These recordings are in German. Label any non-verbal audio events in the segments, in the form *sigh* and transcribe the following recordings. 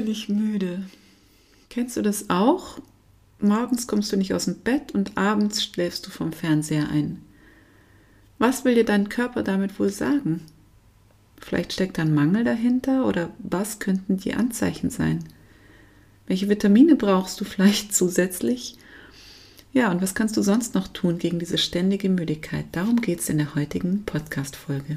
fröhlich müde. Kennst du das auch? Morgens kommst du nicht aus dem Bett und abends schläfst du vom Fernseher ein. Was will dir dein Körper damit wohl sagen? Vielleicht steckt ein Mangel dahinter oder was könnten die Anzeichen sein? Welche Vitamine brauchst du vielleicht *laughs* zusätzlich? Ja, und was kannst du sonst noch tun gegen diese ständige Müdigkeit? Darum geht es in der heutigen Podcast-Folge.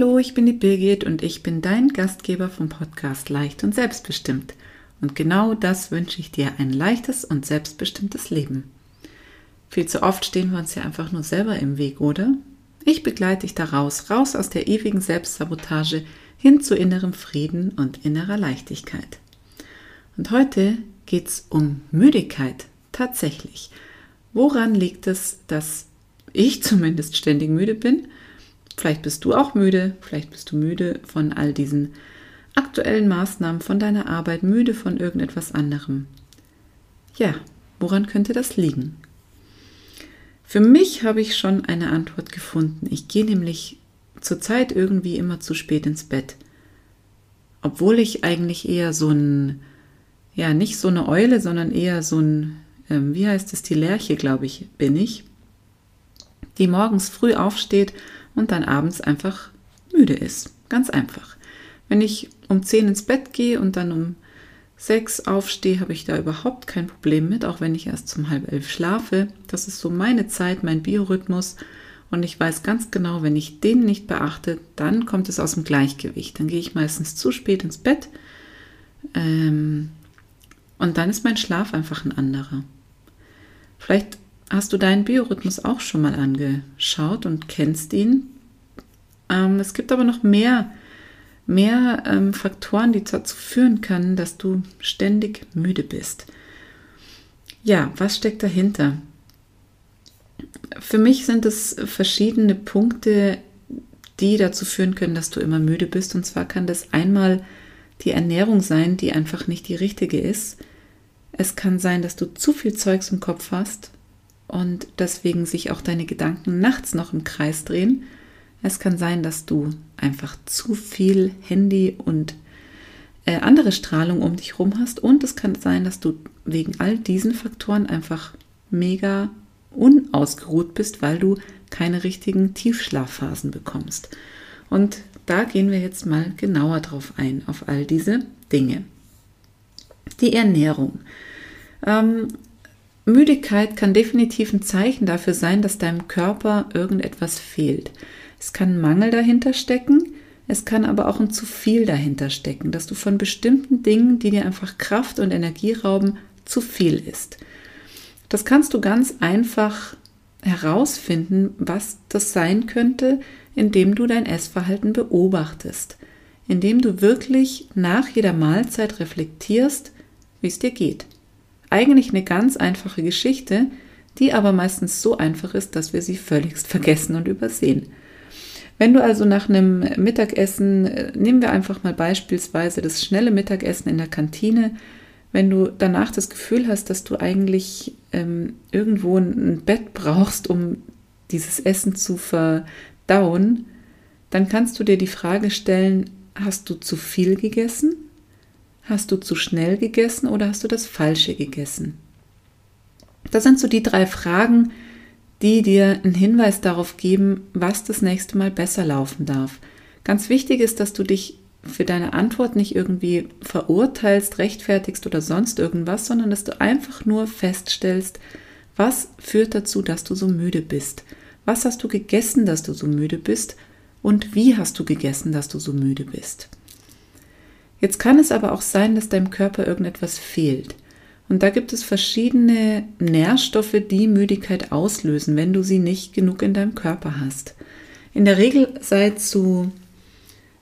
Hallo, ich bin die Birgit und ich bin dein Gastgeber vom Podcast Leicht und Selbstbestimmt. Und genau das wünsche ich dir, ein leichtes und selbstbestimmtes Leben. Viel zu oft stehen wir uns ja einfach nur selber im Weg, oder? Ich begleite dich da raus, raus aus der ewigen Selbstsabotage hin zu innerem Frieden und innerer Leichtigkeit. Und heute geht es um Müdigkeit, tatsächlich. Woran liegt es, dass ich *laughs* zumindest ständig müde bin Vielleicht bist du auch müde, vielleicht bist du müde von all diesen aktuellen Maßnahmen, von deiner Arbeit, müde von irgendetwas anderem. Ja, woran könnte das liegen? Für mich habe ich schon eine Antwort gefunden. Ich gehe nämlich zurzeit irgendwie immer zu spät ins Bett. Obwohl ich eigentlich eher so ein, ja, nicht so eine Eule, sondern eher so ein, ähm, wie heißt es, die Lerche, glaube ich, bin ich, die morgens früh aufsteht und dann abends einfach müde ist. Ganz einfach. Wenn ich um 10 ins Bett gehe und dann um 6 aufstehe, habe ich da überhaupt kein Problem mit, auch wenn ich erst zum halb elf schlafe. Das ist so meine Zeit, mein Biorhythmus. Und ich weiß ganz genau, wenn ich den nicht beachte, dann kommt es aus dem Gleichgewicht. Dann gehe ich meistens zu spät ins Bett. Ähm, und dann ist mein Schlaf einfach ein anderer. Vielleicht Hast du deinen Biorhythmus auch schon mal angeschaut und kennst ihn? Ähm, es gibt aber noch mehr, mehr ähm, Faktoren, die dazu führen können, dass du ständig müde bist. Ja, was steckt dahinter? Für mich sind es verschiedene Punkte, die dazu führen können, dass du immer müde bist. Und zwar kann das einmal die Ernährung sein, die einfach nicht die richtige ist. Es kann sein, dass du zu viel Zeugs im Kopf hast und deswegen sich auch deine Gedanken nachts noch im Kreis drehen. Es kann sein, dass du einfach zu viel Handy und äh, andere Strahlung um dich herum hast und es kann sein, dass du wegen all diesen Faktoren einfach mega unausgeruht bist, weil du keine richtigen Tiefschlafphasen bekommst. Und da gehen wir jetzt mal genauer drauf ein, auf all diese Dinge. Die Ernährung. Ähm, Müdigkeit kann definitiv ein Zeichen dafür sein, dass deinem Körper irgendetwas fehlt. Es kann Mangel dahinter stecken, es kann aber auch ein zu viel dahinter stecken, dass du von bestimmten Dingen, die dir einfach Kraft und Energie rauben, zu viel ist. Das kannst du ganz einfach herausfinden, was das sein könnte, indem du dein Essverhalten beobachtest, indem du wirklich nach jeder Mahlzeit reflektierst, wie es dir geht. Eigentlich eine ganz einfache Geschichte, die aber meistens so einfach ist, dass wir sie völligst vergessen und übersehen. Wenn du also nach einem Mittagessen, äh, nehmen wir einfach mal beispielsweise das schnelle Mittagessen in der Kantine, wenn du danach das Gefühl hast, dass du eigentlich ähm, irgendwo ein Bett brauchst, um dieses Essen zu verdauen, dann kannst du dir die Frage stellen, hast du zu viel gegessen Hast du zu schnell gegessen oder hast du das Falsche gegessen? Das sind so die drei Fragen, die dir einen Hinweis darauf geben, was das nächste Mal besser laufen darf. Ganz wichtig ist, dass du dich für deine Antwort nicht irgendwie verurteilst, rechtfertigst oder sonst irgendwas, sondern dass du einfach nur feststellst, was führt dazu, dass du so müde bist? Was hast du gegessen, dass du so müde bist? Und wie hast du gegessen, dass du so müde bist? Jetzt kann es aber auch sein, dass deinem Körper irgendetwas fehlt. Und da gibt es verschiedene Nährstoffe, die Müdigkeit auslösen, wenn du sie nicht genug in deinem Körper hast. In der Regel sei zu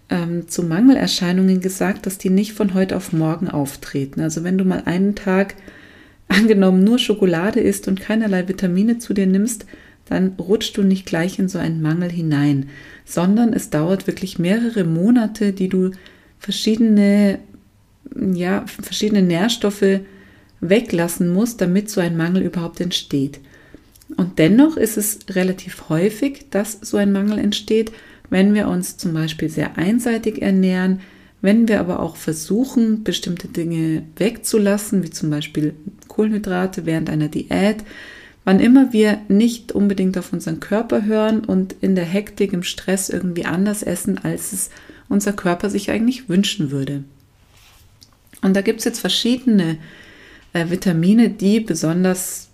ähm, zu Mangelerscheinungen gesagt, dass die nicht von heute auf morgen auftreten. Also wenn du mal einen Tag *laughs* angenommen nur Schokolade isst und keinerlei Vitamine zu dir nimmst, dann rutschst du nicht gleich in so einen Mangel hinein, sondern es dauert wirklich mehrere Monate, die du verschiedene, ja, verschiedene Nährstoffe weglassen musst, damit so ein Mangel überhaupt entsteht. Und dennoch ist es relativ häufig, dass so ein Mangel entsteht, wenn wir uns zum Beispiel sehr einseitig ernähren, wenn wir aber auch versuchen, bestimmte Dinge wegzulassen, wie zum Beispiel Kohlenhydrate während einer Diät, wann immer wir nicht unbedingt auf unseren Körper hören und in der Hektik, im Stress irgendwie anders essen, als es unser Körper sich eigentlich wünschen würde. Und da gibt es jetzt verschiedene äh, Vitamine, die besonders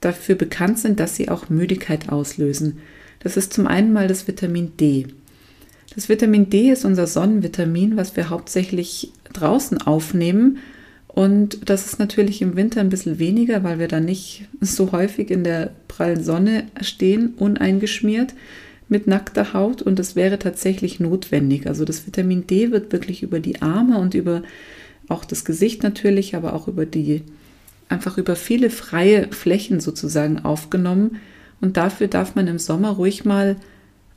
dafür bekannt sind, dass sie auch Müdigkeit auslösen. Das ist zum einen mal das Vitamin D. Das Vitamin D ist unser Sonnenvitamin, was wir hauptsächlich draußen aufnehmen. Und das ist natürlich im Winter ein bisschen weniger, weil wir da nicht so häufig in der prallen Sonne stehen, uneingeschmiert mit nackter Haut. Und das wäre tatsächlich notwendig. Also das Vitamin D wird wirklich über die Arme und über auch das Gesicht natürlich, aber auch über die einfach über viele freie Flächen sozusagen aufgenommen. Und dafür darf man im Sommer ruhig mal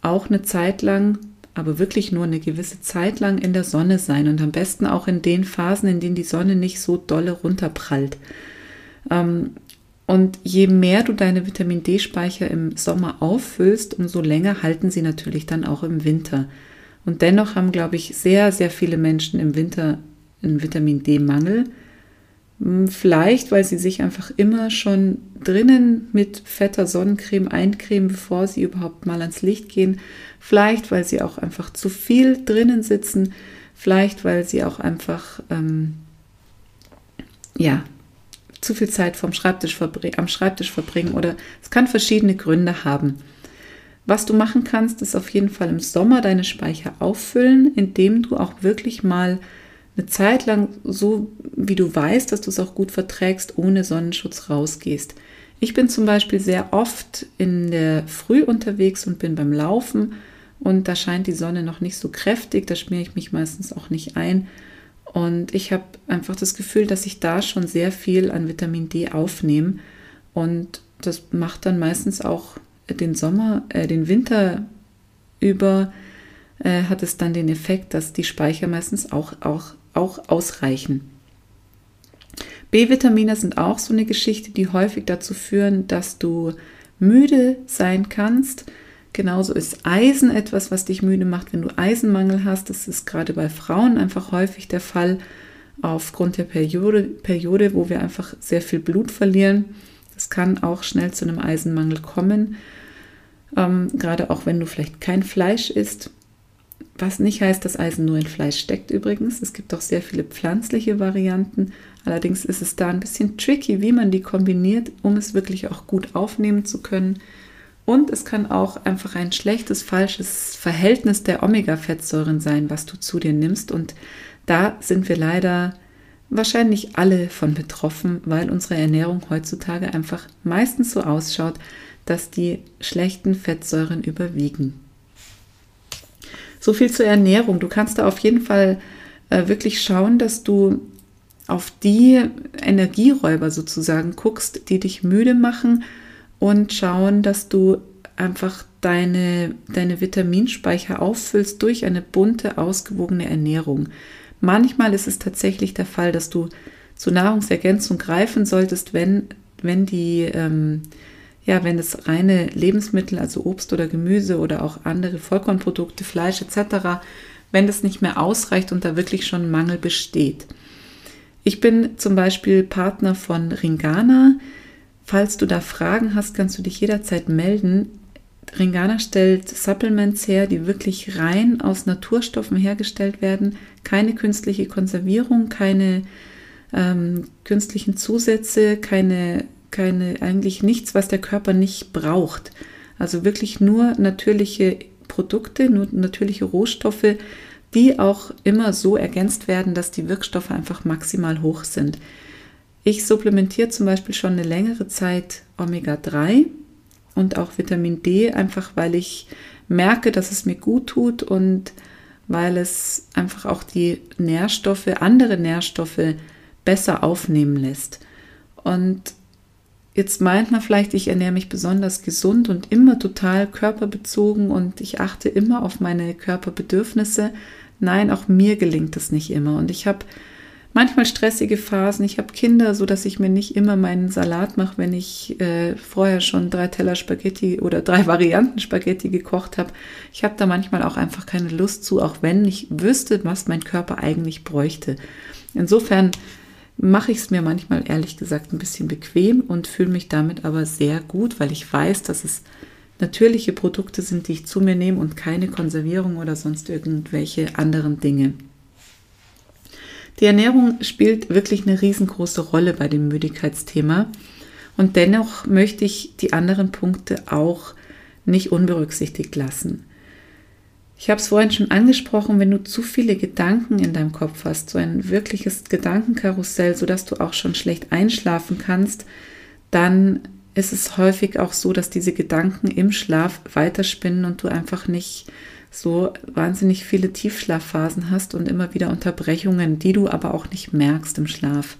auch eine Zeit lang, aber wirklich nur eine gewisse Zeit lang in der Sonne sein und am besten auch in den Phasen, in denen die Sonne nicht so dolle runterprallt. Ähm, und je mehr du deine Vitamin D-Speicher im Sommer auffüllst, umso länger halten sie natürlich dann auch im Winter. Und dennoch haben, glaube ich, sehr, sehr viele Menschen im Winter einen Vitamin D-Mangel. Hm, vielleicht, weil sie sich einfach immer schon drinnen mit fetter Sonnencreme eincremen, bevor sie überhaupt mal ans Licht gehen. Vielleicht, weil sie auch einfach zu viel drinnen sitzen. Vielleicht, weil sie auch einfach, ähm, ja, zu viel Zeit vom Schreibtisch am Schreibtisch verbringen oder es kann verschiedene Gründe haben. Was du machen kannst, ist auf jeden Fall im Sommer deine Speicher auffüllen, indem du auch wirklich mal eine Zeit lang so, wie du weißt, dass du es auch gut verträgst, ohne Sonnenschutz rausgehst. Ich bin zum Beispiel sehr oft in der Früh unterwegs und bin beim Laufen und da scheint die Sonne noch nicht so kräftig, da schmiere ich mich meistens auch nicht ein. Und ich habe einfach das Gefühl, dass ich da schon sehr viel an Vitamin D aufnehme. Und das macht dann meistens auch den Sommer, äh, den Winter über, äh, hat es dann den Effekt, dass die Speicher meistens auch, auch auch ausreichen. B-Vitamine sind auch so eine Geschichte, die häufig dazu führen, dass du müde sein kannst. Genauso ist Eisen etwas, was dich müde macht, wenn du Eisenmangel hast. Das ist gerade bei Frauen einfach häufig der Fall aufgrund der Periode, Periode wo wir einfach sehr viel Blut verlieren. Das kann auch schnell zu einem Eisenmangel kommen. Ähm, gerade auch wenn du vielleicht kein Fleisch isst. Was nicht heißt, dass Eisen nur in Fleisch steckt übrigens. Es gibt auch sehr viele pflanzliche Varianten. Allerdings ist es da ein bisschen tricky, wie man die kombiniert, um es wirklich auch gut aufnehmen zu können. Und es kann auch einfach ein schlechtes, falsches Verhältnis der Omega-Fettsäuren sein, was du zu dir nimmst. Und da sind wir leider wahrscheinlich alle von betroffen, weil unsere Ernährung heutzutage einfach meistens so ausschaut, dass die schlechten Fettsäuren überwiegen. So viel zur Ernährung. Du kannst da auf jeden Fall äh, wirklich schauen, dass du auf die Energieräuber sozusagen guckst, die dich müde machen und schauen, dass du einfach deine, deine Vitaminspeicher auffüllst durch eine bunte, ausgewogene Ernährung. Manchmal ist es tatsächlich der Fall, dass du zur Nahrungsergänzung greifen solltest, wenn, wenn die ähm, ja, wenn es reine Lebensmittel, also Obst oder Gemüse oder auch andere Vollkornprodukte, Fleisch etc., wenn das nicht mehr ausreicht und da wirklich schon Mangel besteht. Ich bin zum Beispiel Partner von Ringana. Falls du da Fragen hast, kannst du dich jederzeit melden. Ringana stellt Supplements her, die wirklich rein aus Naturstoffen hergestellt werden. Keine künstliche Konservierung, keine ähm, künstlichen Zusätze, keine keine, eigentlich nichts, was der Körper nicht braucht. Also wirklich nur natürliche Produkte, nur natürliche Rohstoffe, die auch immer so ergänzt werden, dass die Wirkstoffe einfach maximal hoch sind. Ich supplementiere zum Beispiel schon eine längere Zeit Omega-3 und auch Vitamin D, einfach weil ich merke, dass es mir gut tut und weil es einfach auch die Nährstoffe, andere Nährstoffe besser aufnehmen lässt. Und Jetzt meint man vielleicht, ich ernähre mich besonders gesund und immer total körperbezogen und ich achte immer auf meine Körperbedürfnisse. Nein, auch mir gelingt das nicht immer. Und ich habe manchmal stressige Phasen. Ich habe Kinder, so dass ich mir nicht immer meinen Salat mache, wenn ich äh, vorher schon drei Teller Spaghetti oder drei *laughs* Varianten Spaghetti gekocht habe. Ich habe da manchmal auch einfach keine Lust zu, auch wenn ich wüsste, was mein Körper eigentlich bräuchte. Insofern mache ich es mir manchmal ehrlich gesagt ein bisschen bequem und fühle mich damit aber sehr gut, weil ich weiß, dass es natürliche Produkte sind, die ich zu mir nehme und keine Konservierung oder sonst irgendwelche anderen Dinge. Die Ernährung spielt wirklich eine riesengroße Rolle bei dem Müdigkeitsthema und dennoch möchte ich die anderen Punkte auch nicht unberücksichtigt lassen. Ich habe es vorhin schon angesprochen, wenn du zu viele Gedanken in deinem Kopf hast, so ein wirkliches Gedankenkarussell, sodass du auch schon schlecht einschlafen kannst, dann ist es häufig auch so, dass diese Gedanken im Schlaf weiterspinnen und du einfach nicht so wahnsinnig viele Tiefschlafphasen hast und immer wieder Unterbrechungen, die du aber auch nicht merkst im Schlaf.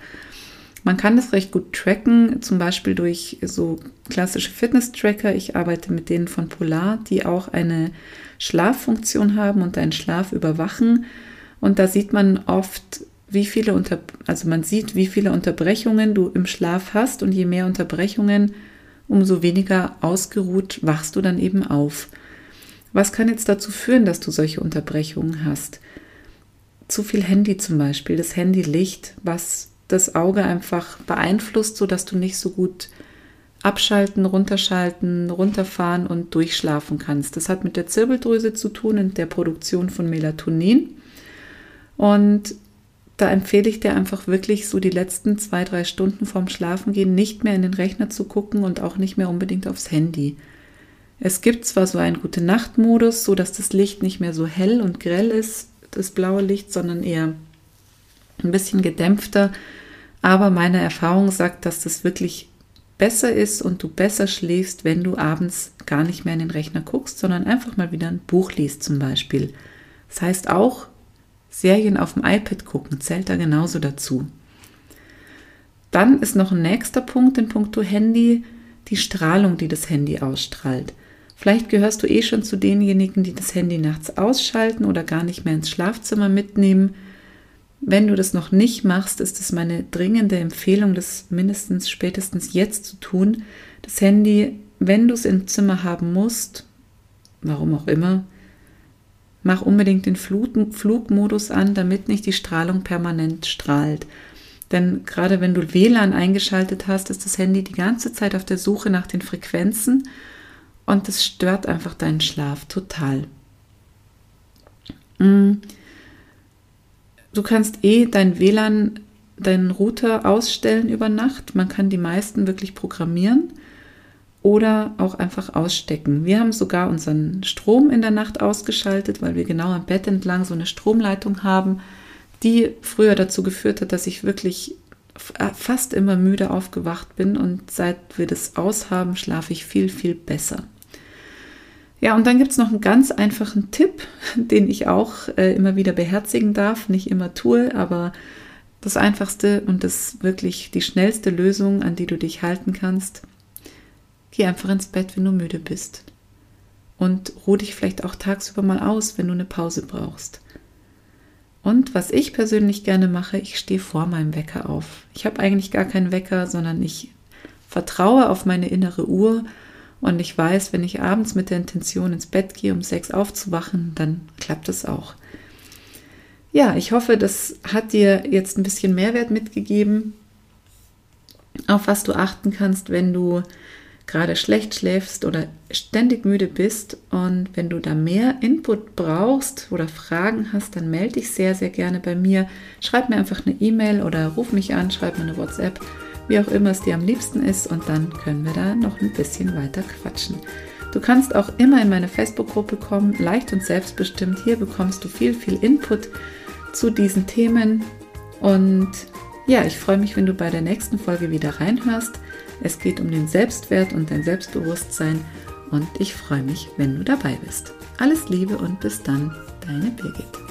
Man kann das recht gut tracken, zum Beispiel durch so klassische Fitness-Tracker. Ich arbeite mit denen von Polar, die auch eine Schlaffunktion haben und deinen Schlaf überwachen. Und da sieht man oft, wie viele Unter also man sieht, wie viele Unterbrechungen du im Schlaf hast und je mehr Unterbrechungen, umso weniger ausgeruht wachst du dann eben auf. Was kann jetzt dazu führen, dass du solche Unterbrechungen hast? Zu viel Handy zum Beispiel, das Handylicht, was das Auge einfach beeinflusst, sodass du nicht so gut abschalten, runterschalten, runterfahren und durchschlafen kannst. Das hat mit der Zirbeldrüse zu tun und der Produktion von Melatonin. Und da empfehle ich dir einfach wirklich so die letzten zwei, drei Stunden vorm Schlafengehen nicht mehr in den Rechner zu gucken und auch nicht mehr unbedingt aufs Handy. Es gibt zwar so einen gute Nachtmodus, so dass das Licht nicht mehr so hell und grell ist, das blaue Licht, sondern eher ein bisschen gedämpfter. Aber meine Erfahrung sagt, dass das wirklich besser ist und du besser schläfst, wenn du abends gar nicht mehr in den Rechner guckst, sondern einfach mal wieder ein Buch liest zum Beispiel. Das heißt auch, Serien auf dem iPad gucken zählt da genauso dazu. Dann ist noch ein nächster Punkt in puncto Handy, die Strahlung, die das Handy ausstrahlt. Vielleicht gehörst du eh schon zu denjenigen, die das Handy nachts ausschalten oder gar nicht mehr ins Schlafzimmer mitnehmen. Wenn du das noch nicht machst, ist es meine dringende Empfehlung, das mindestens spätestens jetzt zu tun. Das Handy, wenn du es im Zimmer haben musst, warum auch immer, mach unbedingt den Flug Flugmodus an, damit nicht die Strahlung permanent strahlt. Denn gerade wenn du WLAN eingeschaltet hast, ist das Handy die ganze Zeit auf der Suche nach den Frequenzen und das stört einfach deinen Schlaf total. Mm. Du kannst eh dein WLAN, deinen Router ausstellen über Nacht. Man kann die meisten wirklich programmieren oder auch einfach ausstecken. Wir haben sogar unseren Strom in der Nacht ausgeschaltet, weil wir genau am Bett entlang so eine Stromleitung haben, die früher dazu geführt hat, dass ich wirklich fast immer müde aufgewacht bin und seit wir das aushaben, schlafe ich viel, viel besser. Ja, und dann gibt es noch einen ganz einfachen Tipp, *laughs* den ich auch äh, immer wieder beherzigen darf, nicht immer tue, aber das einfachste und das wirklich die schnellste Lösung, an die du dich halten kannst. Geh einfach ins Bett, wenn du müde bist. Und ruh dich vielleicht auch tagsüber mal aus, wenn du eine Pause brauchst. Und was ich persönlich gerne mache, ich stehe vor meinem Wecker auf. Ich habe eigentlich gar keinen Wecker, sondern ich vertraue auf meine innere Uhr und ich weiß, wenn ich abends mit der Intention ins Bett gehe, um sechs aufzuwachen, dann klappt es auch. Ja, ich hoffe, das hat dir jetzt ein bisschen Mehrwert mitgegeben, auf was du achten kannst, wenn du gerade schlecht schläfst oder ständig müde bist. Und wenn du da mehr Input brauchst oder Fragen hast, dann melde dich sehr, sehr gerne bei mir. Schreib mir einfach eine E-Mail oder ruf mich an, schreib mir eine WhatsApp wie auch immer es dir am liebsten ist und dann können wir da noch ein bisschen weiter quatschen. Du kannst auch immer in meine Facebook-Gruppe kommen, leicht und selbstbestimmt. Hier bekommst du viel, viel Input zu diesen Themen und ja, ich freue mich, wenn du bei der nächsten Folge wieder reinhörst. Es geht um den Selbstwert und dein Selbstbewusstsein und ich freue mich, wenn du dabei bist. Alles Liebe und bis dann, Deine Birgit.